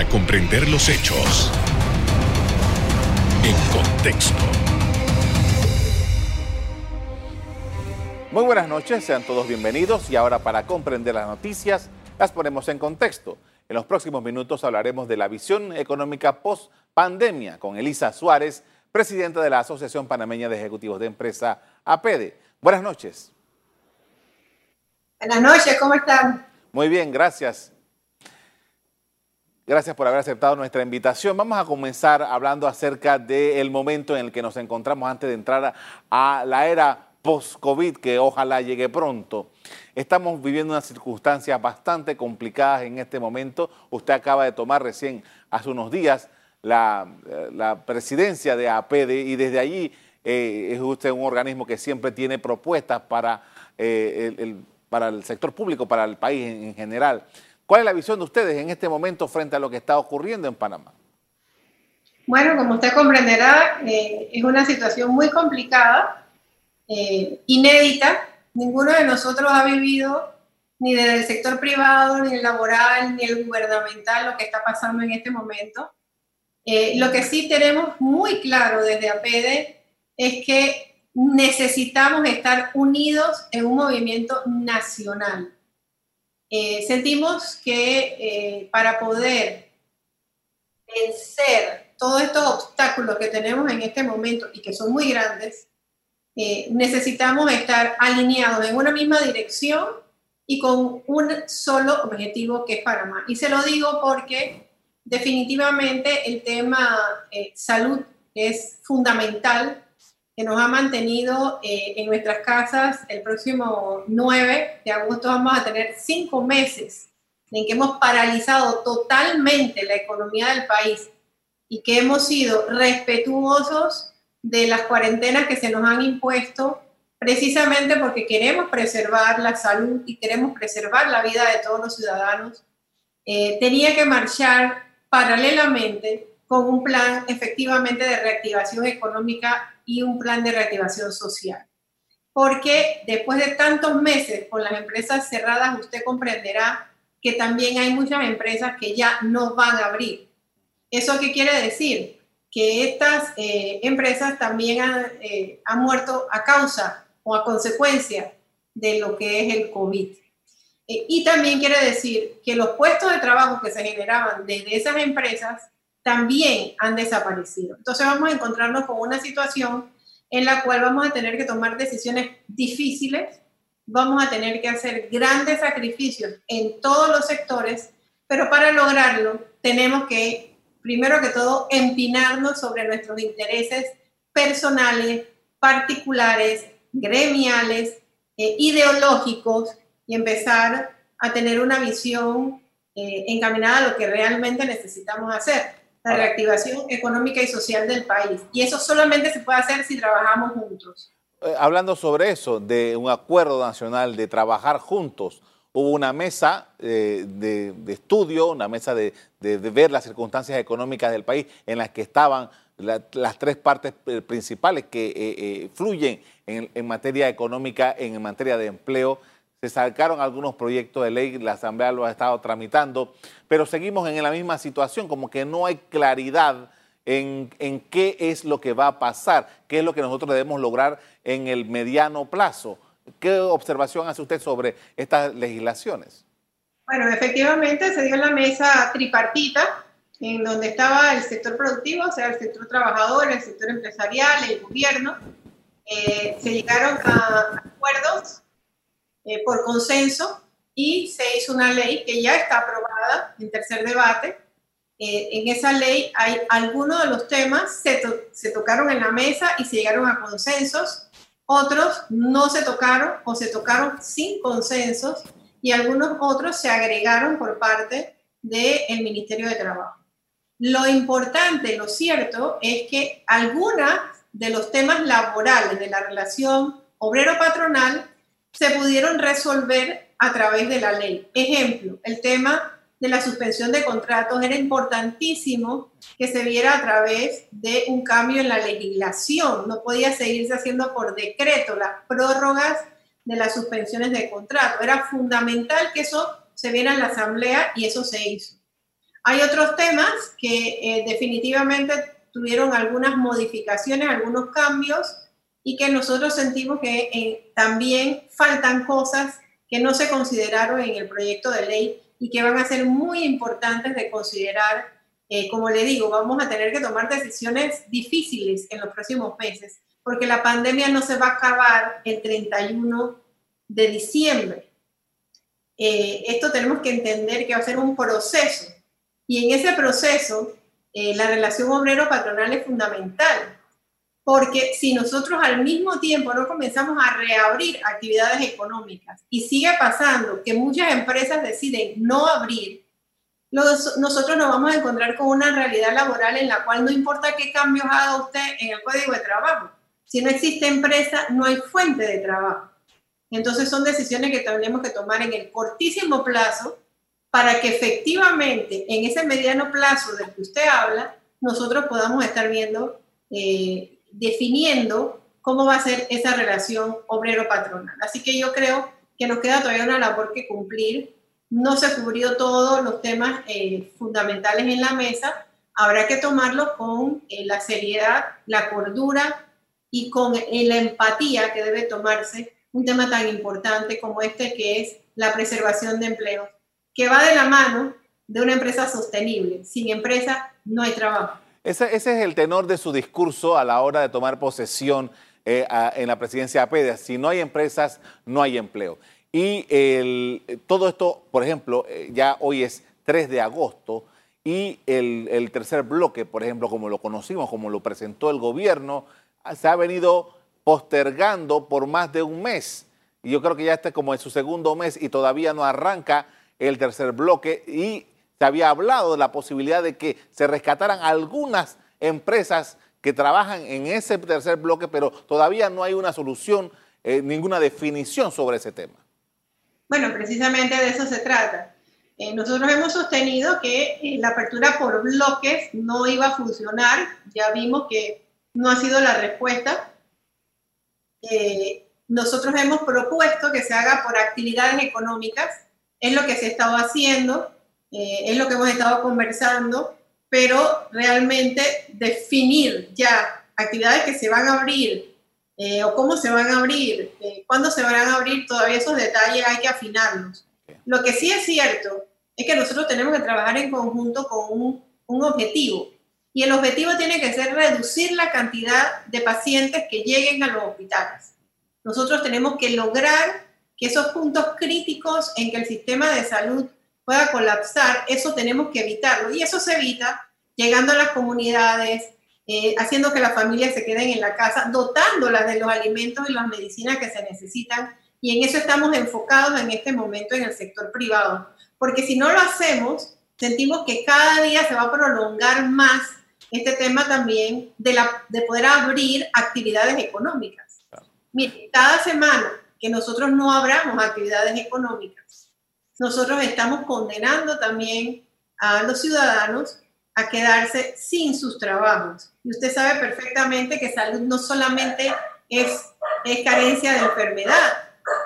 para comprender los hechos en contexto. Muy buenas noches, sean todos bienvenidos y ahora para comprender las noticias las ponemos en contexto. En los próximos minutos hablaremos de la visión económica post pandemia con Elisa Suárez, presidenta de la Asociación Panameña de Ejecutivos de Empresa, APEDE. Buenas noches. Buenas noches, ¿cómo están? Muy bien, gracias. Gracias por haber aceptado nuestra invitación. Vamos a comenzar hablando acerca del momento en el que nos encontramos antes de entrar a la era post-COVID, que ojalá llegue pronto. Estamos viviendo unas circunstancias bastante complicadas en este momento. Usted acaba de tomar recién, hace unos días, la, eh, presidencia de APD y desde allí eh, es usted un organismo que siempre tiene propuestas para, eh, el, para el sector público, para el país en, general. ¿Cuál es la visión de ustedes en este momento frente a lo que está ocurriendo en Panamá? Bueno, como usted comprenderá, es una situación muy complicada eh, inédita. Ninguno de nosotros ha vivido ni desde el sector privado, ni el laboral, ni el gubernamental lo que está pasando en este momento. Eh, lo que sí tenemos muy claro desde APEDE es que necesitamos estar unidos en un movimiento nacional. Eh, sentimos que para poder vencer todos estos obstáculos que tenemos en este momento y que son muy grandes, eh, necesitamos estar alineados en una misma dirección y con un solo objetivo que es Panamá. Y se lo digo porque definitivamente el tema eh, salud es fundamental, que nos ha mantenido eh, en nuestras casas. El próximo 9 de agosto vamos a tener cinco meses en que hemos paralizado totalmente la economía del país y que hemos sido respetuosos de las cuarentenas que se nos han impuesto precisamente porque queremos preservar la salud y queremos preservar la vida de todos los ciudadanos, eh, tenía que marchar paralelamente con un plan efectivamente de reactivación económica y un plan de reactivación social. Porque después de tantos meses con las empresas cerradas, usted comprenderá que también hay muchas empresas que ya no van a abrir. ¿Eso qué quiere decir? que estas eh, empresas también eh, han, muerto a causa o a consecuencia de lo que es el COVID. Eh, y también quiere decir que los puestos de trabajo que se generaban desde esas empresas también han desaparecido. Entonces vamos a encontrarnos con una situación en la cual vamos a tener que tomar decisiones difíciles, vamos a tener que hacer grandes sacrificios en todos los sectores, pero para lograrlo tenemos que primero que todo, empinarnos sobre nuestros intereses personales, particulares, gremiales, eh, ideológicos y empezar a tener una visión eh, encaminada a lo que realmente necesitamos hacer, la reactivación económica y social del país. Y eso solamente se puede hacer si trabajamos juntos. Eh, hablando sobre eso, de un acuerdo nacional de trabajar juntos, hubo una mesa eh, de, estudio, una mesa de, ver las circunstancias económicas del país en las que estaban las tres partes eh, principales que eh, fluyen en, materia económica, en materia de empleo. Se sacaron algunos proyectos de ley, la Asamblea lo ha estado tramitando, pero seguimos en la misma situación, como que no hay claridad en, en qué es lo que va a pasar, qué es lo que nosotros debemos lograr en el mediano plazo. ¿Qué observación hace usted sobre estas legislaciones? Bueno, efectivamente se dio la mesa tripartita, en donde estaba el sector productivo, o sea, el sector trabajador, el sector empresarial, el gobierno. Eh, se llegaron a acuerdos eh, por consenso y se hizo una ley que ya está aprobada en tercer debate. Eh, en esa ley hay algunos de los temas se, se tocaron en la mesa y se llegaron a consensos otros no se tocaron o se tocaron sin consensos y algunos otros se agregaron por parte del Ministerio de Trabajo. Lo importante, lo cierto, es que algunos de los temas laborales de la relación obrero-patronal se pudieron resolver a través de la ley. Ejemplo, el tema de la suspensión de contratos, era importantísimo que se viera a través de un cambio en la legislación. No podía seguirse haciendo por decreto las prórrogas de las suspensiones de contrato. Era fundamental que eso se viera en la Asamblea y eso se hizo. Hay otros temas que eh, definitivamente tuvieron algunas modificaciones, algunos cambios y que nosotros sentimos que eh, también faltan cosas que no se consideraron en el proyecto de ley y que van a ser muy importantes de considerar. Eh, como le digo, vamos a tener que tomar decisiones difíciles en los próximos meses, porque la pandemia no se va a acabar el 31 de diciembre. Eh, esto tenemos que entender que va a ser un proceso y en ese proceso la relación obrero-patronal es fundamental porque si nosotros al mismo tiempo no comenzamos a reabrir actividades económicas y sigue pasando que muchas empresas deciden no abrir, nosotros nos vamos a encontrar con una realidad laboral en la cual no importa qué cambios haga usted en el código de trabajo, si no existe empresa, no hay fuente de trabajo. Entonces son decisiones que tenemos que tomar en el cortísimo plazo para que efectivamente en ese mediano plazo del que usted habla, nosotros podamos estar viendo eh, definiendo cómo va a ser esa relación obrero-patronal. Así que yo creo que nos queda todavía una labor que cumplir. No se cubrió todos los temas eh, fundamentales en la mesa. Habrá que tomarlo con eh, la seriedad, la cordura y con eh, la empatía que debe tomarse un tema tan importante como este que es la preservación de empleo, que va de la mano de una empresa sostenible. Sin empresa no hay trabajo. Ese, es el tenor de su discurso a la hora de tomar posesión eh, en la presidencia de APEDA. Si no hay empresas, no hay empleo. Y todo esto, por ejemplo, eh, ya hoy es 3 de agosto y el, tercer bloque, por ejemplo, como lo conocimos, como lo presentó el gobierno, se ha venido postergando por más de un mes. Y yo creo que ya este es como en su segundo mes y todavía no arranca el tercer bloque y se había hablado de la posibilidad de que se rescataran algunas empresas que trabajan en ese tercer bloque, pero todavía no hay una solución, eh, ninguna definición sobre ese tema. Bueno, precisamente de eso se trata. Eh, nosotros hemos sostenido que eh, la apertura por bloques no iba a funcionar. Ya vimos que no ha sido la respuesta. nosotros hemos propuesto que se haga por actividades económicas. Es lo que se estaba haciendo. Eh, es lo que hemos estado conversando, pero realmente definir ya actividades que se van a abrir eh, o cómo se van a abrir, eh, cuándo se van a abrir, todavía esos detalles hay que afinarlos. Lo que sí es cierto es que nosotros tenemos que trabajar en conjunto con un, un objetivo. Y el objetivo tiene que ser reducir la cantidad de pacientes que lleguen a los hospitales. Nosotros tenemos que lograr que esos puntos críticos en que el sistema de salud pueda colapsar, eso tenemos que evitarlo. Y eso se evita llegando a las comunidades, eh, haciendo que las familias se queden en la casa, dotándolas de los alimentos y las medicinas que se necesitan. Y en eso estamos enfocados en este momento en el sector privado. Porque si no lo hacemos, sentimos que cada día se va a prolongar más este tema también de, la, de poder abrir actividades económicas. Mire, cada semana que nosotros no abramos actividades económicas, nosotros estamos condenando también a los ciudadanos a quedarse sin sus trabajos. Y usted sabe perfectamente que salud no solamente es, es carencia de enfermedad,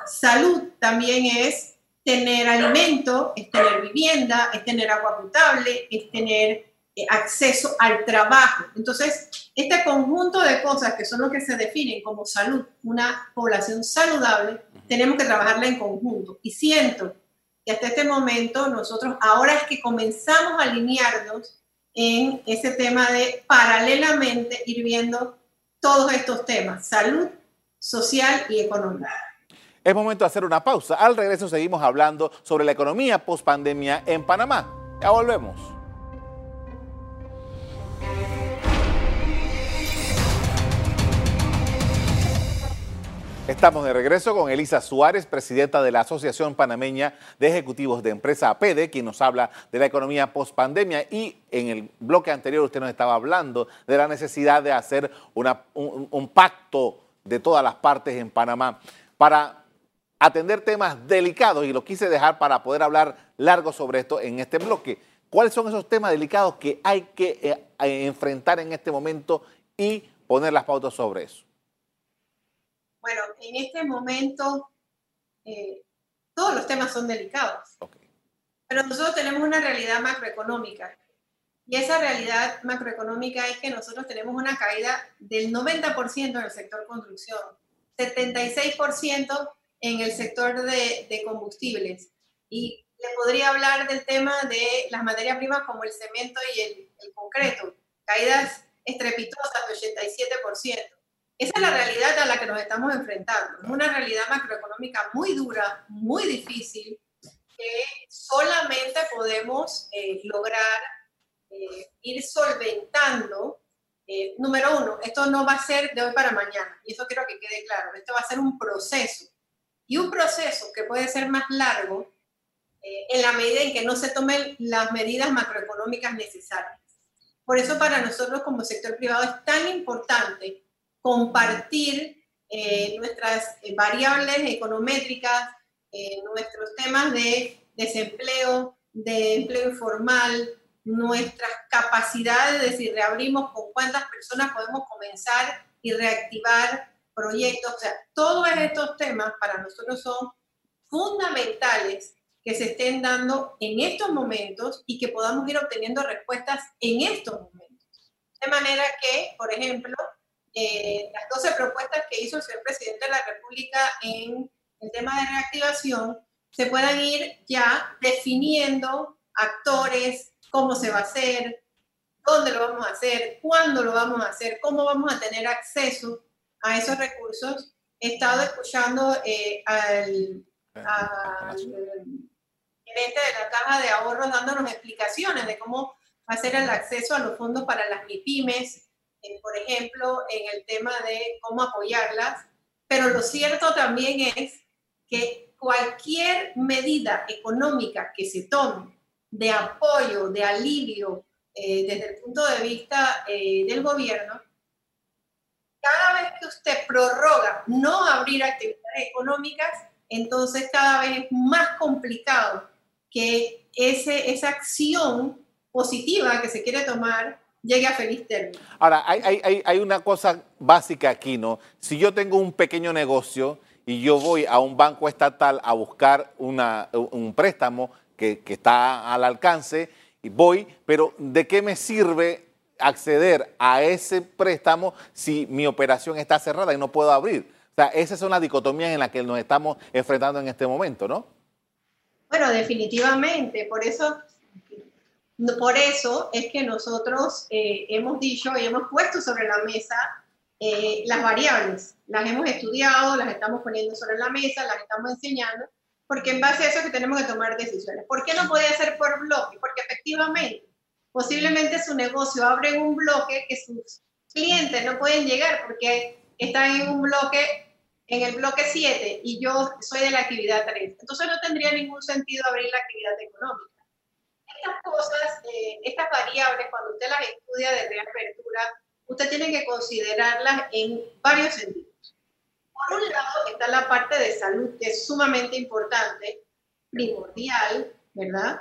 salud también es tener alimento, es tener vivienda, es tener agua potable, es tener eh, acceso al trabajo. Entonces, este conjunto de cosas que son lo que se definen como salud, una población saludable, tenemos que trabajarla en conjunto. Y siento y hasta este momento nosotros ahora es que comenzamos a alinearnos en ese tema de paralelamente ir viendo todos estos temas, salud, social y económica. Es momento de hacer una pausa. Al regreso seguimos hablando sobre la economía post pandemia en Panamá. Ya volvemos. Estamos de regreso con Elisa Suárez, presidenta de la Asociación Panameña de Ejecutivos de Empresa APEDE, quien nos habla de la economía post-pandemia. Y en el bloque anterior usted nos estaba hablando de la necesidad de hacer un, pacto de todas las partes en Panamá para atender temas delicados y lo quise dejar para poder hablar largo sobre esto en este bloque. ¿Cuáles son esos temas delicados que hay que eh, enfrentar en este momento y poner las pautas sobre eso? En este momento eh, todos los temas son delicados. Pero nosotros tenemos una realidad macroeconómica. Y esa realidad macroeconómica es que nosotros tenemos una caída del 90% en el sector construcción, 76% en el sector de, de combustibles. Y le podría hablar del tema de las materias primas como el cemento y el, el concreto, caídas estrepitosas de 87%. Esa es la realidad a la que nos estamos enfrentando. Es una realidad macroeconómica muy dura, muy difícil, que solamente podemos eh, lograr eh, ir solventando. Eh, número uno, esto no va a ser de hoy para mañana, y eso quiero que quede claro. Esto va a ser un proceso. Y un proceso que puede ser más largo en la medida en que no se tomen las medidas macroeconómicas necesarias. Por eso para nosotros como sector privado es tan importante compartir eh, nuestras eh, variables econométricas, eh, nuestros temas de desempleo, de empleo informal, nuestras capacidades de si reabrimos con cuántas personas podemos comenzar y reactivar proyectos. O sea, todos estos temas para nosotros son fundamentales que se estén dando en estos momentos y que podamos ir obteniendo respuestas en estos momentos. De manera que, por ejemplo, eh, las 12 propuestas que hizo el señor presidente de la República en el tema de reactivación se puedan ir ya definiendo actores, cómo se va a hacer, dónde lo vamos a hacer, cuándo lo vamos a hacer, cómo vamos a tener acceso a esos recursos. He estado escuchando eh, al, al gerente de la caja de ahorros dándonos explicaciones de cómo hacer el acceso a los fondos para las MIPIMES, por ejemplo, en el tema de cómo apoyarlas, pero lo cierto también es que cualquier medida económica que se tome de apoyo, de alivio eh, desde el punto de vista eh, del gobierno, cada vez que usted prorroga no abrir actividades económicas, entonces cada vez es más complicado que ese, esa acción positiva que se quiere tomar llegue a feliz término. Ahora, hay, hay, hay, una cosa básica aquí, ¿no? Si yo tengo un pequeño negocio y yo voy a un banco estatal a buscar una, un préstamo que, que está al alcance, y voy, pero ¿de qué me sirve acceder a ese préstamo si mi operación está cerrada y no puedo abrir? O sea, esas son las dicotomías en las que nos estamos enfrentando en este momento, ¿no? Bueno, definitivamente. Por eso por eso es que nosotros eh, hemos dicho y hemos puesto sobre la mesa eh, las variables. Las hemos estudiado, las estamos poniendo sobre la mesa, las estamos enseñando, porque en base a eso que tenemos que tomar decisiones. ¿Por qué no podía ser por bloque? Porque efectivamente, posiblemente su negocio abre un bloque que sus clientes no pueden llegar porque están en un bloque, en el bloque 7 y yo soy de la actividad 3. Entonces no tendría ningún sentido abrir la actividad económica estas cosas, eh, estas variables, cuando usted las estudia de reapertura, usted tiene que considerarlas en varios sentidos. Por un lado está la parte de salud, que es sumamente importante, primordial, ¿verdad?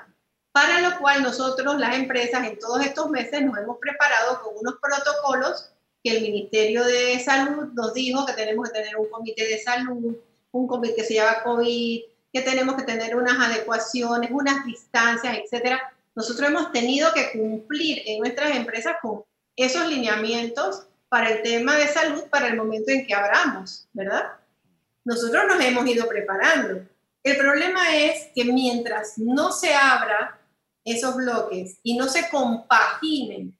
Para lo cual nosotros, las empresas, en todos estos meses nos hemos preparado con unos protocolos que el Ministerio de Salud nos dijo que tenemos que tener un comité de salud, un comité que se llama COVID, que tenemos que tener unas adecuaciones, unas distancias, etcétera, nosotros hemos tenido que cumplir en nuestras empresas con esos lineamientos para el tema de salud para el momento en que abramos, ¿verdad? Nosotros nos hemos ido preparando. El problema es que mientras no se abra esos bloques y no se compaginen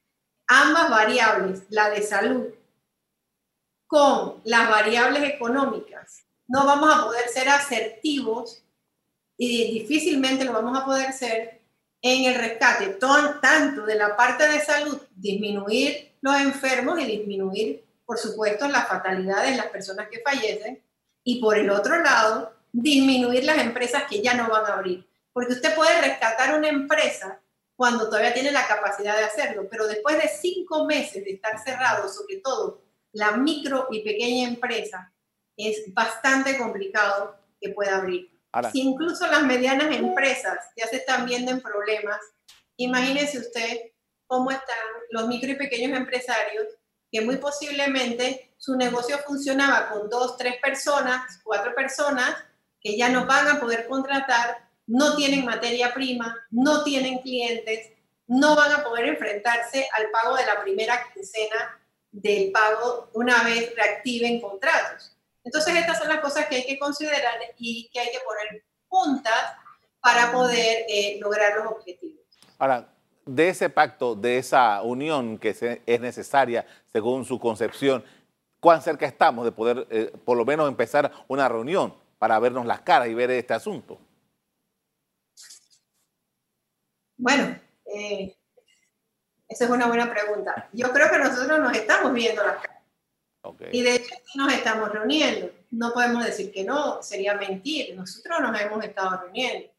ambas variables, la de salud con las variables económicas, no vamos a poder ser asertivos y difícilmente lo vamos a poder ser en el rescate, tanto de la parte de salud, disminuir los enfermos y disminuir, por supuesto, la fatalidad de las personas que fallecen, y por el otro lado, disminuir las empresas que ya no van a abrir. Porque usted puede rescatar una empresa cuando todavía tiene la capacidad de hacerlo, pero después de cinco meses de estar cerrado, sobre todo la micro y pequeña empresa, es bastante complicado que pueda abrir si incluso las medianas empresas ya se están viendo en problemas, imagínese usted cómo están los micro y pequeños empresarios que muy posiblemente su negocio funcionaba con dos, tres personas, cuatro personas, que ya no van a poder contratar no tienen materia prima, no tienen clientes, no van a poder enfrentarse al pago de la primera quincena del pago una vez reactiven contratos. Entonces, estas son las cosas que hay que considerar y que hay que poner juntas para poder eh, lograr los objetivos. Ahora, de ese pacto, de esa unión que es necesaria según su concepción, ¿cuán cerca estamos de poder eh, por lo menos empezar una reunión para vernos las caras y ver este asunto? Bueno, eh, esa es una buena pregunta. Yo creo que nosotros nos estamos viendo las caras. Y de hecho nos estamos reuniendo. No podemos decir que no, sería mentir. Nosotros nos hemos estado reuniendo.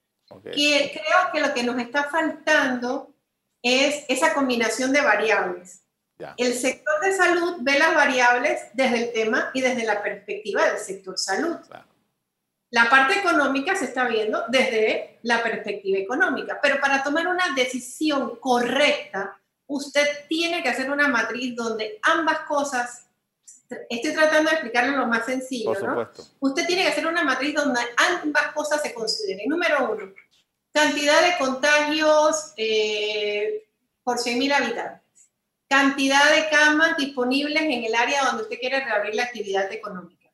creo que lo que nos está faltando es esa combinación de variables. El sector de salud ve las variables desde el tema y desde la perspectiva del sector salud. La parte económica se está viendo desde la perspectiva económica, pero para tomar una decisión correcta, usted tiene que hacer una matriz donde ambas cosas, estoy tratando de explicarlo lo más sencillo, ¿no? Usted tiene que hacer una matriz donde ambas cosas se consideren. Número uno, cantidad de contagios eh, por 100.000 habitantes, cantidad de camas disponibles en el área donde usted quiere reabrir la actividad económica.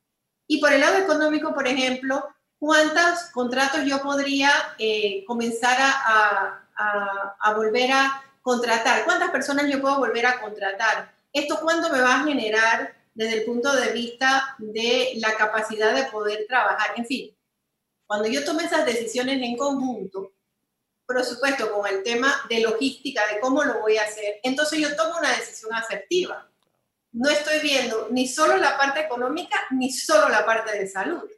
Y por el lado económico, por ejemplo, ¿cuántos contratos yo podría eh, comenzar a, a, a volver a contratar? ¿Cuántas personas yo puedo volver a contratar? ¿Esto cuándo me va a generar desde el punto de vista de la capacidad de poder trabajar? En fin, cuando yo tome esas decisiones en conjunto, por supuesto, con el tema de logística, de cómo lo voy a hacer, entonces yo tomo una decisión asertiva. No estoy viendo ni solo la parte económica, ni solo la parte de salud.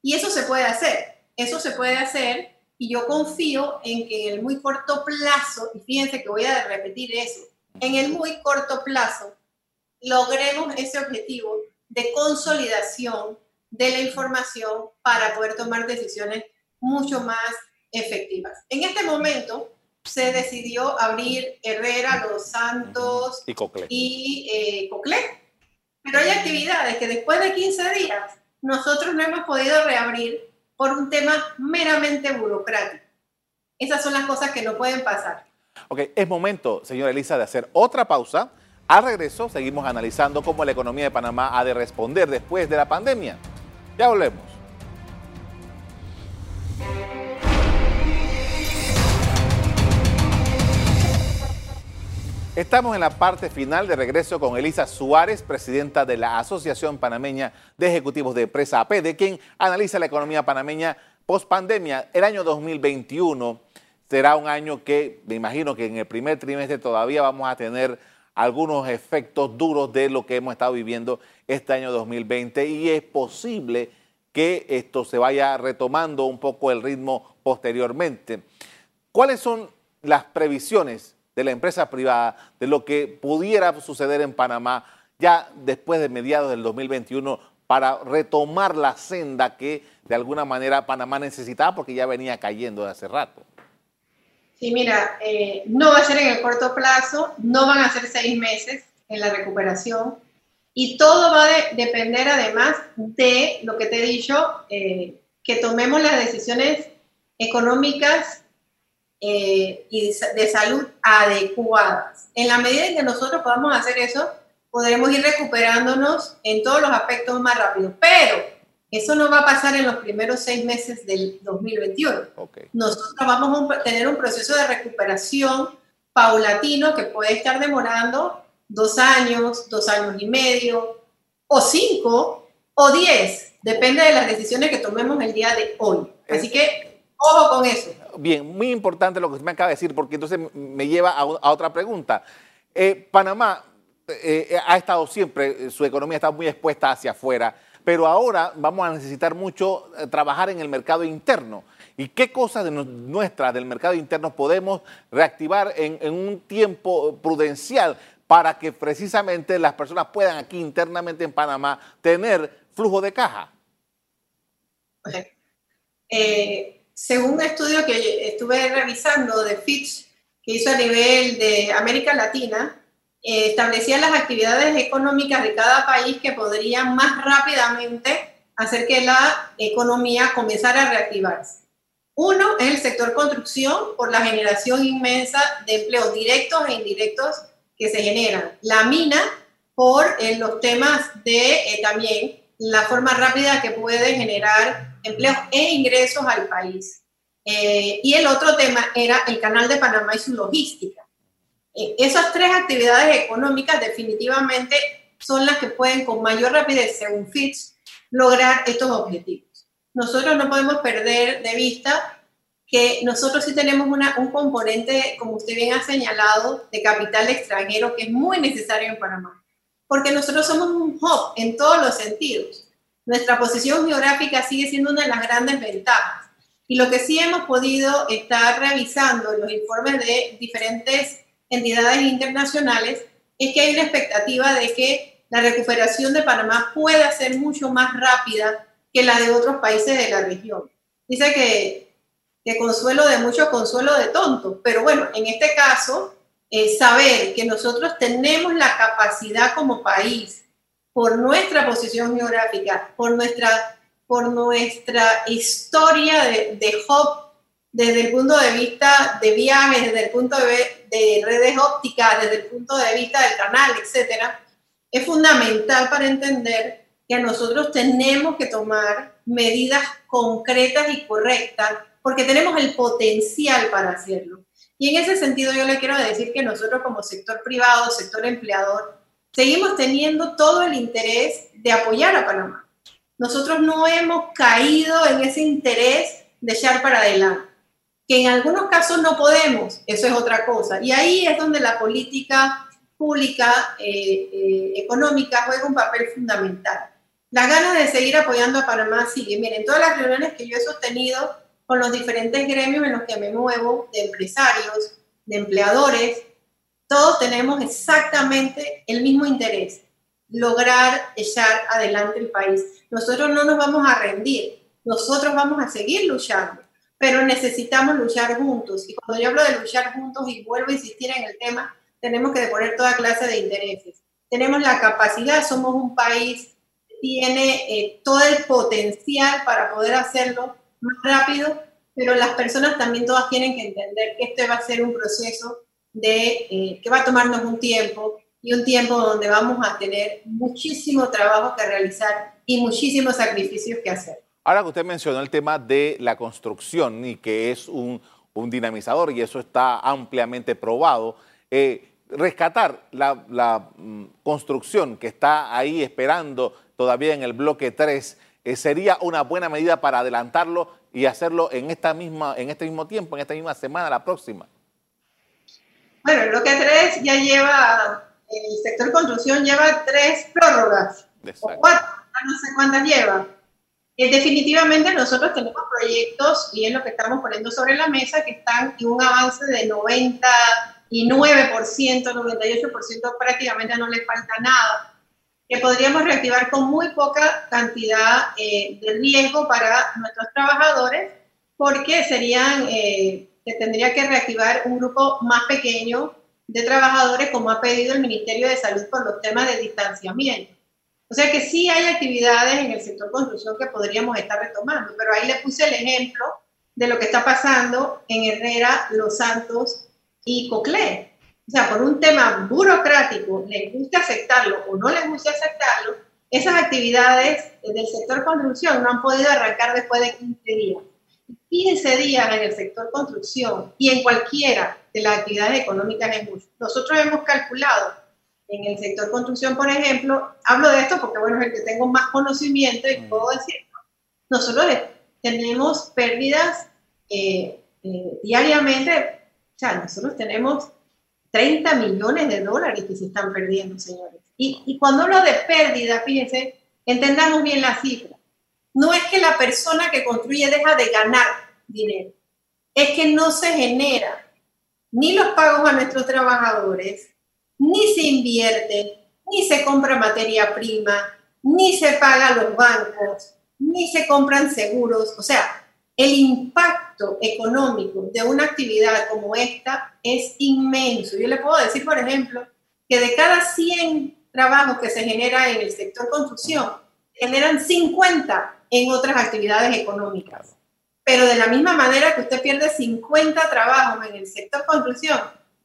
Y eso se puede hacer. Eso se puede hacer y yo confío en que en el muy corto plazo, y fíjense que voy a repetir eso, en el muy corto plazo logremos ese objetivo de consolidación de la información para poder tomar decisiones mucho más efectivas. En este momento se decidió abrir Herrera, Los Santos y Coclé. Y, eh, Pero hay actividades que después de 15 días nosotros no hemos podido reabrir por un tema meramente burocrático. Esas son las cosas que no pueden pasar. Ok, es momento, señora Elisa, de hacer otra pausa. Al regreso, seguimos analizando cómo la economía de Panamá ha de responder después de la pandemia. Ya volvemos. Estamos en la parte final de regreso con Elisa Suárez, presidenta de la Asociación Panameña de Ejecutivos de Empresa AP, de quien analiza la economía panameña post pandemia. El año 2021 será un año que me imagino que en el primer trimestre todavía vamos a tener algunos efectos duros de lo que hemos estado viviendo este año 2020 y es posible que esto se vaya retomando un poco el ritmo posteriormente. ¿Cuáles son las previsiones de la empresa privada, de lo que pudiera suceder en Panamá ya después de mediados del 2021 para retomar la senda que de alguna manera Panamá necesitaba porque ya venía cayendo de hace rato. Sí, mira, eh, no va a ser en el corto plazo, no van a ser seis meses en la recuperación y todo va a depender además de lo que te he dicho, eh, que tomemos las decisiones económicas eh, y de salud adecuadas. En la medida en que nosotros podamos hacer eso, podremos ir recuperándonos en todos los aspectos más rápido. Pero eso no va a pasar en los primeros seis meses del 2021. Nosotros vamos a tener un proceso de recuperación paulatino que puede estar demorando dos años, dos años y medio, o cinco, o diez. Depende de las decisiones que tomemos el día de hoy. Así que, ojo con eso bien, muy importante lo que usted me acaba de decir, porque entonces me lleva a, otra pregunta. Eh, Panamá eh, eh, ha estado siempre, su economía está muy expuesta hacia afuera, pero ahora vamos a necesitar mucho trabajar en el mercado interno. ¿Y qué cosas de nuestras del mercado interno podemos reactivar en, un tiempo prudencial para que precisamente las personas puedan aquí internamente en Panamá tener flujo de caja? según un estudio que estuve revisando de Fitch, que hizo a nivel de América Latina, eh, establecía las actividades económicas de cada país que podrían más rápidamente hacer que la economía comenzara a reactivarse. Uno es el sector construcción por la generación inmensa de empleos directos e indirectos que se generan. La mina por eh, los temas de eh, también la forma rápida que puede generar empleos e ingresos al país. Eh, y el otro tema era el canal de Panamá y su logística. Esas tres actividades económicas definitivamente son las que pueden con mayor rapidez, según Fitch, lograr estos objetivos. Nosotros no podemos perder de vista que nosotros sí tenemos un componente, como usted bien ha señalado, de capital extranjero que es muy necesario en Panamá, porque nosotros somos un hub en todos los sentidos. Nuestra posición geográfica sigue siendo una de las grandes ventajas. Y lo que sí hemos podido estar revisando en los informes de diferentes entidades internacionales es que hay una expectativa de que la recuperación de Panamá pueda ser mucho más rápida que la de otros países de la región. Dice que, que consuelo de mucho, consuelo de tonto, pero bueno, en este caso, eh, saber que nosotros tenemos la capacidad como país, por nuestra posición geográfica, por nuestra, por nuestra historia de, de hub, desde el punto de vista de viajes, desde el punto de, de redes ópticas, desde el punto de vista del canal, etcétera, es fundamental para entender que nosotros tenemos que tomar medidas concretas y correctas porque tenemos el potencial para hacerlo. Y en ese sentido yo le quiero decir que nosotros como sector privado, sector empleador, seguimos teniendo todo el interés de apoyar a Panamá. Nosotros no hemos caído en ese interés de echar para adelante. Que en algunos casos no podemos, eso es otra cosa. Y ahí es donde la política pública eh, eh, económica juega un papel fundamental. La ganas de seguir apoyando a Panamá sigue. Miren, todas las reuniones que yo he sostenido con los diferentes gremios en los que me muevo, de empresarios, de empleadores, todos tenemos exactamente el mismo interés, lograr echar adelante el país. Nosotros no nos vamos a rendir, nosotros vamos a seguir luchando, pero necesitamos luchar juntos. Y cuando yo hablo de luchar juntos y vuelvo a insistir en el tema, tenemos que deponer toda clase de intereses. Tenemos la capacidad, somos un país que tiene eh, todo el potencial para poder hacerlo más rápido, pero las personas también todas tienen que entender que este va a ser un proceso de, eh, que va a tomarnos un tiempo y un tiempo donde vamos a tener muchísimo trabajo que realizar y muchísimos sacrificios que hacer. Ahora que usted mencionó el tema de la construcción y que es un, un dinamizador y eso está ampliamente probado, eh, rescatar la, mm, construcción que está ahí esperando todavía en el bloque 3 eh, sería una buena medida para adelantarlo y hacerlo en, esta misma, en este mismo tiempo, en esta misma semana, la próxima. Bueno, el bloque 3 ya lleva, el sector construcción lleva tres prórrogas, o cuatro, no sé cuántas lleva. Eh, definitivamente nosotros tenemos proyectos, y es lo que estamos poniendo sobre la mesa, que están en un avance de 90 y 9%, 98% prácticamente no le falta nada, que podríamos reactivar con muy poca cantidad eh, de riesgo para nuestros trabajadores, porque serían, eh, se tendría que reactivar un grupo más pequeño de trabajadores, como ha pedido el Ministerio de Salud por los temas de distanciamiento. O sea que sí hay actividades en el sector construcción que podríamos estar retomando, pero ahí le puse el ejemplo de lo que está pasando en Herrera, Los Santos y COCLE. O sea, por un tema burocrático, les gusta aceptarlo o no les gusta aceptarlo, esas actividades del sector construcción no han podido arrancar después de 15 días. 15 días en el sector construcción y en cualquiera de las actividades económicas es mucho. Nosotros hemos calculado en el sector construcción, por ejemplo, hablo de esto porque, bueno, es el que tengo más conocimiento y mm. puedo decirlo. Nosotros tenemos pérdidas eh, eh, diariamente o sea, nosotros tenemos 30 millones de dólares que se están perdiendo, señores. Y, y cuando hablo de pérdida, fíjense, entendamos bien la cifra. No es que la persona que construye deja de ganar dinero, es que no se genera ni los pagos a nuestros trabajadores, ni se invierte, ni se compra materia prima, ni se paga a los bancos, ni se compran seguros. O sea, el impacto económico de una actividad como esta es inmenso. Yo le puedo decir, por ejemplo, que de cada 100 trabajos que se genera en el sector construcción, generan 50 en otras actividades económicas. pero de la misma manera que usted pierde 50 trabajos en el sector construcción,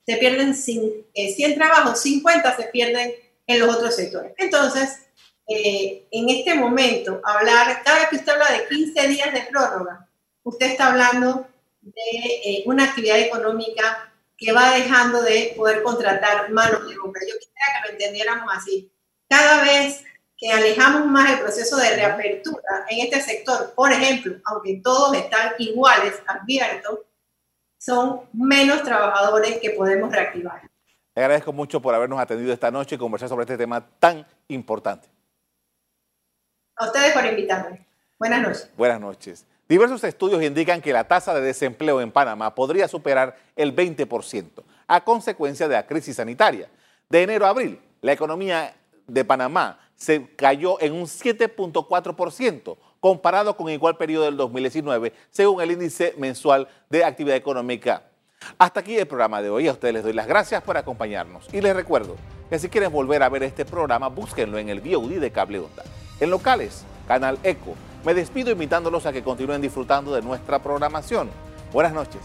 se pierden 100 eh, trabajos, 50 se pierden en los otros sectores. Entonces, eh, en este momento, hablar, cada vez que usted habla de 15 días de prórroga, usted está hablando de eh, una actividad económica que va dejando de poder contratar manos de obra. Yo quisiera que lo entendiéramos así. Cada vez que alejamos más el proceso de reapertura en este sector, por ejemplo, aunque todos están iguales, abiertos, son menos trabajadores que podemos reactivar. Le agradezco mucho por habernos atendido esta noche y conversar sobre este tema tan importante. A ustedes por invitarme. Buenas noches. Buenas noches. Diversos estudios indican que la tasa de desempleo en Panamá podría superar el 20% a consecuencia de la crisis sanitaria. De enero a abril, la economía de Panamá se cayó en un 7.4% comparado con igual periodo del 2019, según el índice mensual de actividad económica. Hasta aquí el programa de hoy. A ustedes les doy las gracias por acompañarnos. Y les recuerdo que si quieren volver a ver este programa, búsquenlo en el VOD de Cable Onda. En locales, Canal Eco me despido invitándolos a que continúen disfrutando de nuestra programación. Buenas noches.